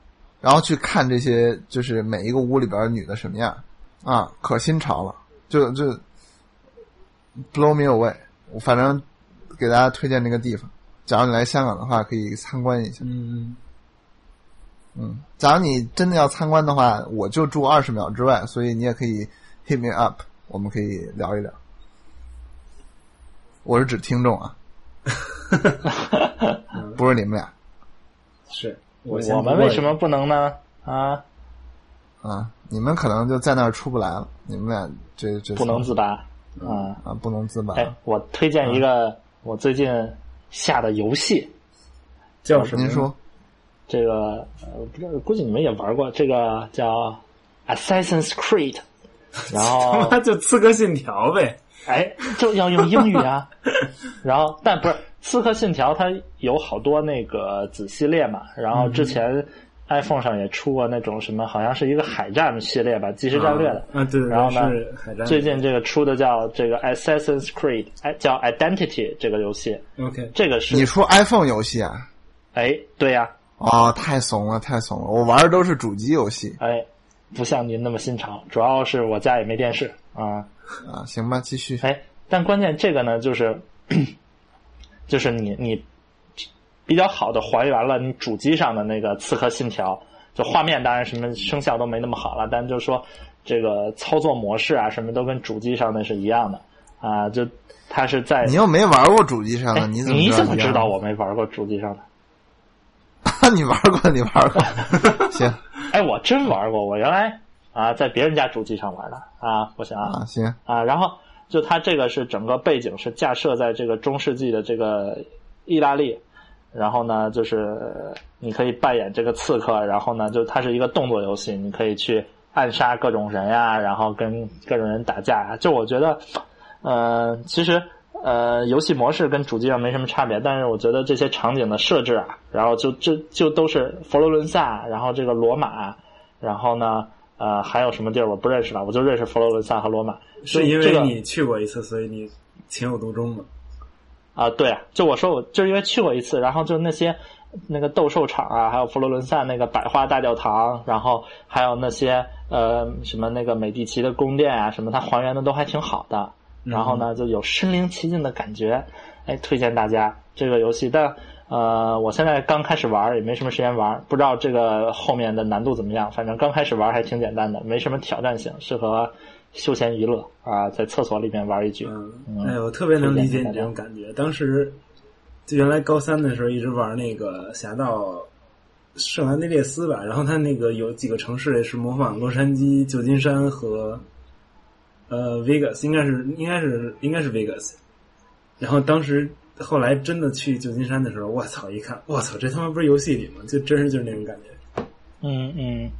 Speaker 1: 然后去看这些就是每一个屋里边的女的什么样啊，可新潮了，就就 blow me away。我反正给大家推荐这个地方，假如你来香港的话，可以参观一下。
Speaker 2: 嗯，
Speaker 1: 嗯，假如你真的要参观的话，我就住二十秒之外，所以你也可以 hit me up，我们可以聊一聊。我是指听众啊，不是你们俩
Speaker 2: 是
Speaker 3: 我
Speaker 2: 我
Speaker 3: 们为什么不能呢？啊，
Speaker 1: 啊，你们可能就在那儿出不来了，你们俩这这
Speaker 3: 不能自拔啊！
Speaker 1: 啊，不能自拔。
Speaker 3: 哎，我推荐一个我最近下的游戏，
Speaker 2: 叫什么？
Speaker 1: 您说
Speaker 3: 这个呃，不知道，估计你们也玩过，这个叫 Assassin's Creed，然后
Speaker 2: 他 就刺客信条呗。
Speaker 3: 哎，就要用英语啊。然后，但不是《刺客信条》，它有好多那个子系列嘛。然后之前 iPhone 上也出过那种什么，好像是一个海战系列吧，即时战略的。
Speaker 2: 啊，对对对，
Speaker 3: 然后呢
Speaker 2: 是海战。
Speaker 3: 最近这个出的叫这个 Assassin's Creed，哎，叫 Identity 这个游戏
Speaker 2: ，OK，
Speaker 3: 这个是
Speaker 1: 你说 iPhone 游戏啊？
Speaker 3: 哎，对呀、
Speaker 1: 哦，太怂了，太怂了！我玩的都是主机游戏
Speaker 3: 哎，不像您那么新潮，主要是我家也没电视啊。
Speaker 1: 啊。行吧，继续。
Speaker 3: 哎，但关键这个呢，就是就是你你比较好的还原了你主机上的那个《刺客信条》，就画面当然什么声效都没那么好了，但就是说这个操作模式啊，什么都跟主机上的是一样的啊。就它是在
Speaker 1: 你又没玩过主机上的，
Speaker 3: 哎
Speaker 1: 你怎么
Speaker 3: 你怎么知道我没玩过主机上的？
Speaker 1: 你玩过，你玩过。行
Speaker 3: 哎，我真玩过，我原来啊在别人家主机上玩的啊，我想啊
Speaker 1: 啊，行
Speaker 3: 啊，然后就它这个是整个背景是架设在这个中世纪的这个意大利，然后呢，就是呃你可以扮演这个刺客，然后呢，就它是一个动作游戏，你可以去暗杀各种人呀、然后跟各种人打架呀。就我觉得，呃，其实呃，游戏模式跟主机上没什么差别，但是我觉得这些场景的设置啊，然后就就就都是佛罗伦萨，然后这个罗马，然后呢，呃，还有什么地儿我不认识了，我就认识佛罗伦萨和罗马。
Speaker 2: 是因
Speaker 3: 这个
Speaker 2: 为你去过一次，所以你情有独钟吗？
Speaker 3: 啊，对啊，就我说我就是因为去过一次，然后就那些那个斗兽场啊，还有佛罗伦萨那个百花大教堂，然后还有那些呃什么那个美第奇的宫殿啊，什么它还原的都还挺好的。然后呢，就有身临其境的感觉，哎，推荐大家这个游戏。但呃，我现在刚开始玩，也没什么时间玩，不知道这个后面的难度怎么样。反正刚开始玩还挺简单的，没什么挑战性，适合休闲娱乐啊，在厕所里面玩一局。
Speaker 2: 嗯，哎，我特别能理解你这种感觉。当时就原来高三的时候，一直玩那个《侠盗圣安地列斯》吧，然后它那个有几个城市也是模仿洛杉矶、旧金山和呃 Vegas，应该是应该是应该是 Vegas。然后当时后来真的去旧金山的时候，我操！一看，我操，这他妈不是游戏里吗？就真是就是那种感觉。
Speaker 3: 嗯嗯，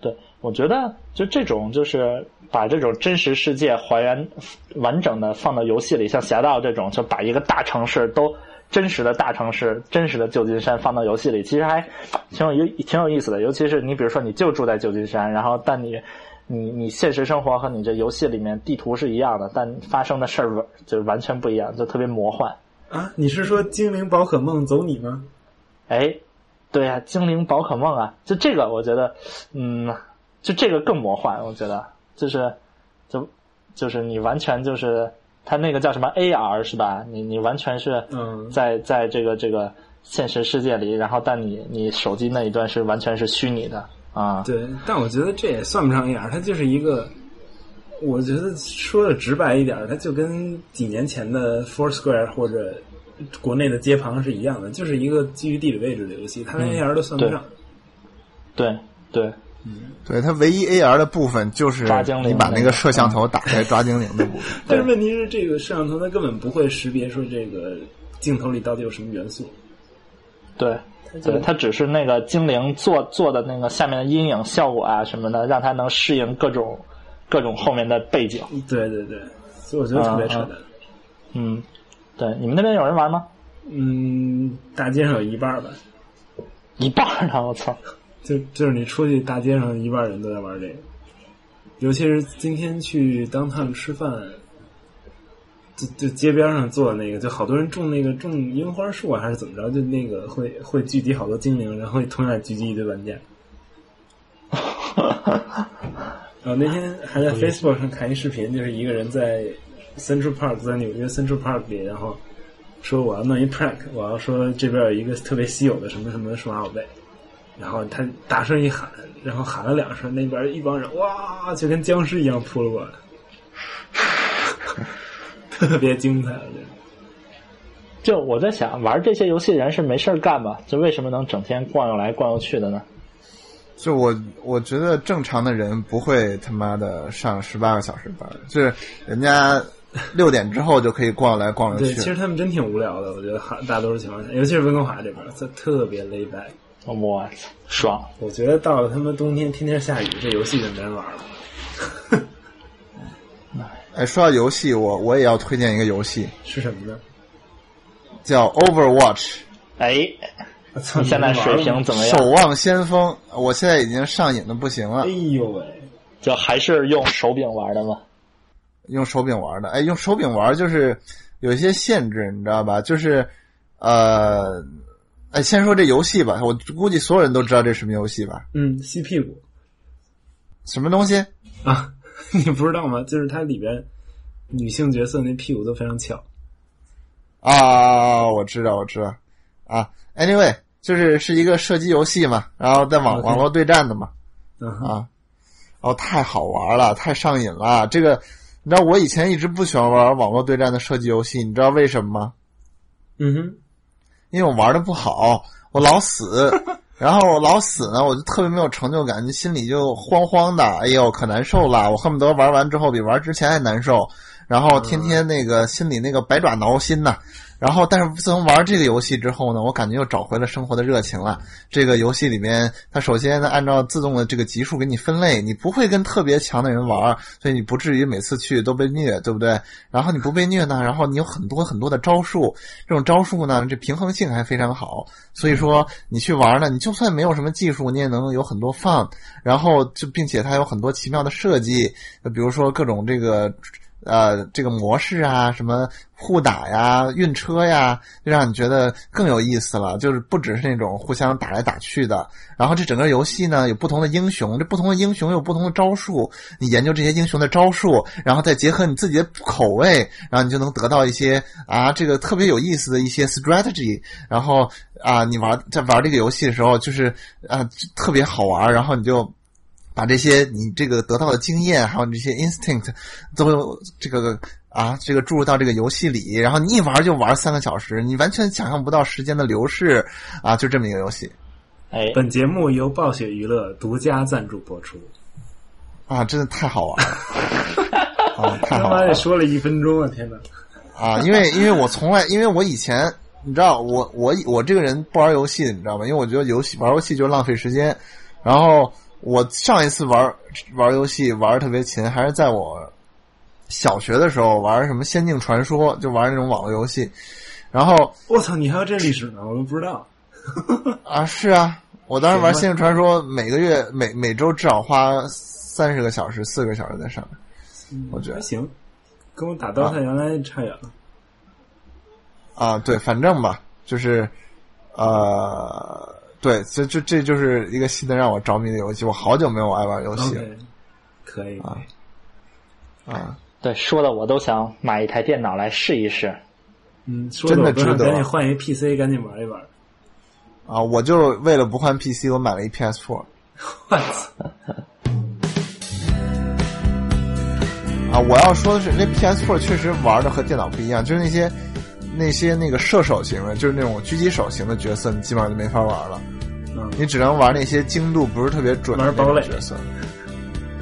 Speaker 3: 对，我觉得就这种就是把这种真实世界还原完整的放到游戏里，像《侠盗》这种，就把一个大城市都真实的大城市、真实的旧金山放到游戏里，其实还挺有挺有意思的。尤其是你比如说，你就住在旧金山，然后但你你你现实生活和你这游戏里面地图是一样的，但发生的事儿就完全不一样，就特别魔幻。
Speaker 2: 啊，你是说精灵宝可梦走你吗？
Speaker 3: 哎，对呀、精灵宝可梦啊，就这个我觉得，嗯，就这个更魔幻，我觉得就是就就是你完全就是它那个叫什么 AR 是吧？你你完全是
Speaker 2: 嗯
Speaker 3: 在在这个这个现实世界里，然后但你你手机那一段是完全是虚拟的啊。
Speaker 2: 对，但我觉得这也算不上 AR，它就是一个，我觉得说的直白一点，它就跟几年前的 Foursquare 或者国内的街旁是一样的，就是一个基于地理位置的游戏，它连 AR 都算不上。
Speaker 3: 对对，
Speaker 1: 对它唯一 AR 的部分就是你把那个摄像头打开抓精灵的部分。
Speaker 2: 但是问题是，这个摄像头它根本不会识别说这个镜头里到底有什么元素。
Speaker 3: 对，对，它只是那个精灵做做的那个下面的阴影效果啊什么的，让它能适应各种各种后面的背景。
Speaker 2: 对对对，所以我觉得特别扯淡。
Speaker 3: 嗯，对，你们那边有人玩吗？
Speaker 2: 嗯，大街上有一半儿吧，
Speaker 3: 一半儿呢，我操！
Speaker 2: 就就是你出去大街上一半人都在玩这个，尤其是今天去当趟吃饭，就就街边上坐的那个，就好多人种那个种樱花树啊，还是怎么着，就那个会会聚集好多精灵，然后同样聚集一堆玩家。然后那天还在 Facebook 上看一视频，就是一个人在 Central Park，在纽约 Central Park 里，然后说我要弄一 prank，我要说这边有一个特别稀有的什么什么数码宝贝，然后他大声一喊，然后喊了两声，那边一帮人哇，就跟僵尸一样扑了过来，特别精彩，我觉得。
Speaker 3: 就我在想，玩这些游戏人是没事儿干吧？就为什么能整天逛悠来逛悠去的呢？
Speaker 1: 就我我觉得正常的人不会他妈的上十八个小时班，就是人家六点之后就可以逛来逛
Speaker 2: 对，
Speaker 1: 去。
Speaker 2: 其实他们真挺无聊的，我觉得大大多数情况下，尤其是温哥华这边，这特别 lay back。
Speaker 3: 我操，爽！
Speaker 2: 我觉得到了他妈冬天，天天下雨，这游戏就没人玩了。
Speaker 1: 哎，说到游戏，我我也要推荐一个游戏，
Speaker 2: 是什么呢？
Speaker 1: 叫 Overwatch，
Speaker 3: 哎，
Speaker 2: 我
Speaker 3: 现在水平怎么样？
Speaker 1: 守望先锋。我现在已经上瘾的不行了
Speaker 2: 哎，呦喂！
Speaker 3: 就还是用手柄玩的吗？
Speaker 1: 用手柄玩的。哎，用手柄玩就是有一些限制，你知道吧？就是呃，哎，先说这游戏吧，我估计所有人都知道这什么游戏吧？
Speaker 2: 嗯，吸屁股
Speaker 1: 什么东西？
Speaker 2: 啊！你不知道吗？就是它里边女性角色那屁股都非常翘。
Speaker 1: 啊，我知道，我知道。啊，anyway，就是是一个射击游戏嘛，然后在网网络对战的嘛。啊，哦，太好玩了，太上瘾了。这个，你知道我以前一直不喜欢玩网络对战的射击游戏，你知道为什么吗？
Speaker 2: 嗯哼，
Speaker 1: 因为我玩的不好，我老死，然后老死呢，我就特别没有成就感，就心里就慌慌的，哎呦，可难受了。我恨不得玩完之后比玩之前还难受。然后天天那个心里那个百爪挠心呐。然后，但是自从玩这个游戏之后呢，我感觉又找回了生活的热情了。这个游戏里面，它首先呢按照自动的这个级数给你分类，你不会跟特别强的人玩，所以你不至于每次去都被虐，对不对？然后你不被虐呢，然后你有很多很多的招数，这种招数呢，这平衡性还非常好。所以说你去玩呢，你就算没有什么技术，你也能有很多 fun。然后就并且它有很多奇妙的设计，比如说各种这个。呃，这个模式啊，什么互打呀、运车呀，就让你觉得更有意思了。就是不只是那种互相打来打去的。然后这整个游戏呢，有不同的英雄，这不同的英雄有不同的招数。你研究这些英雄的招数，然后再结合你自己的口味，然后你就能得到一些啊，这个特别有意思的一些 strategy。然后啊，你玩在玩这个游戏的时候，就是啊，特别好玩。然后你就。把这些你这个得到的经验，还有这些 instinct，都这个啊，这个注入到这个游戏里，然后你一玩就玩三个小时，你完全想象不到时间的流逝啊！就这么一个游戏。
Speaker 3: 哎，
Speaker 2: 本节目由暴雪娱乐独家赞助播出。
Speaker 1: 啊，真的太好玩了！啊，太好玩
Speaker 2: 了！说了一分钟啊，天哪！
Speaker 1: 啊，因为因为我从来，因为我以前你知道，我我我这个人不玩游戏的，你知道吗？因为我觉得游戏玩游戏就是浪费时间，然后。我上一次玩玩游戏玩的特别勤，还是在我小学的时候玩什么《仙境传说》，就玩那种网络游戏。然后
Speaker 2: 我操，你还有这历史呢？我都不知道。
Speaker 1: 啊，是啊，我当时玩《仙境传说》，每个月每每周至少花三十个小时、四个小时在上面。我觉得
Speaker 2: 还行，跟我打 DOTA 原来差远了。
Speaker 1: 啊，对，反正吧，就是呃。对，这这这就是一个新的让我着迷的游戏。我好久没有爱玩游戏了。
Speaker 2: 可以
Speaker 1: 啊啊！
Speaker 3: 对，说的我都想买一台电脑来试一试。
Speaker 2: 嗯，
Speaker 1: 真的值得。
Speaker 2: 赶紧换一 PC，赶紧玩一玩。
Speaker 1: 啊！我就为了不换 PC，我买了一 PS4。
Speaker 2: 我操！
Speaker 1: 啊！我要说的是，那 PS4 确实玩的和电脑不一样，就是那些那些那个射手型的，就是那种狙击手型的角色，你基本上就没法玩了。你只能玩那些精度不是特别准的角色，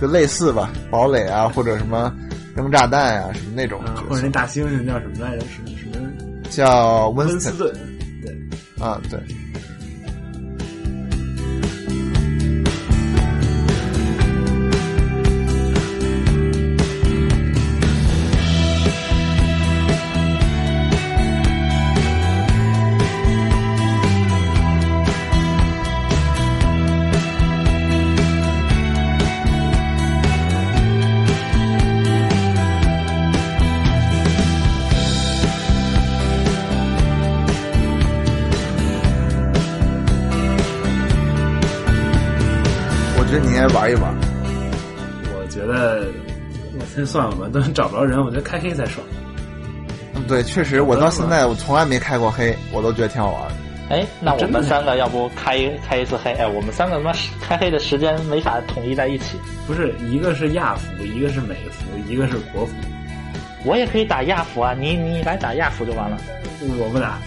Speaker 1: 就类似吧，堡垒啊，或者什么扔炸弹啊，什么那种。
Speaker 2: 或者那大猩猩叫什么来着？什么什么？
Speaker 1: 叫
Speaker 2: 温斯顿。
Speaker 1: 对，啊对。玩一玩，
Speaker 2: 我觉得我先算了吧，都找不着人，我觉得开黑才爽。
Speaker 1: 嗯，对，确实，我到现在我从来没开过黑，我都觉得挺好玩。
Speaker 3: 哎，那我们三个要不开一开一次黑？哎，我们三个他妈开黑的时间没法统一在一起。
Speaker 2: 不是，一个是亚服，一个是美服，一个是国服。
Speaker 3: 我也可以打亚服啊，你你来打亚服就完了。
Speaker 2: 我不打。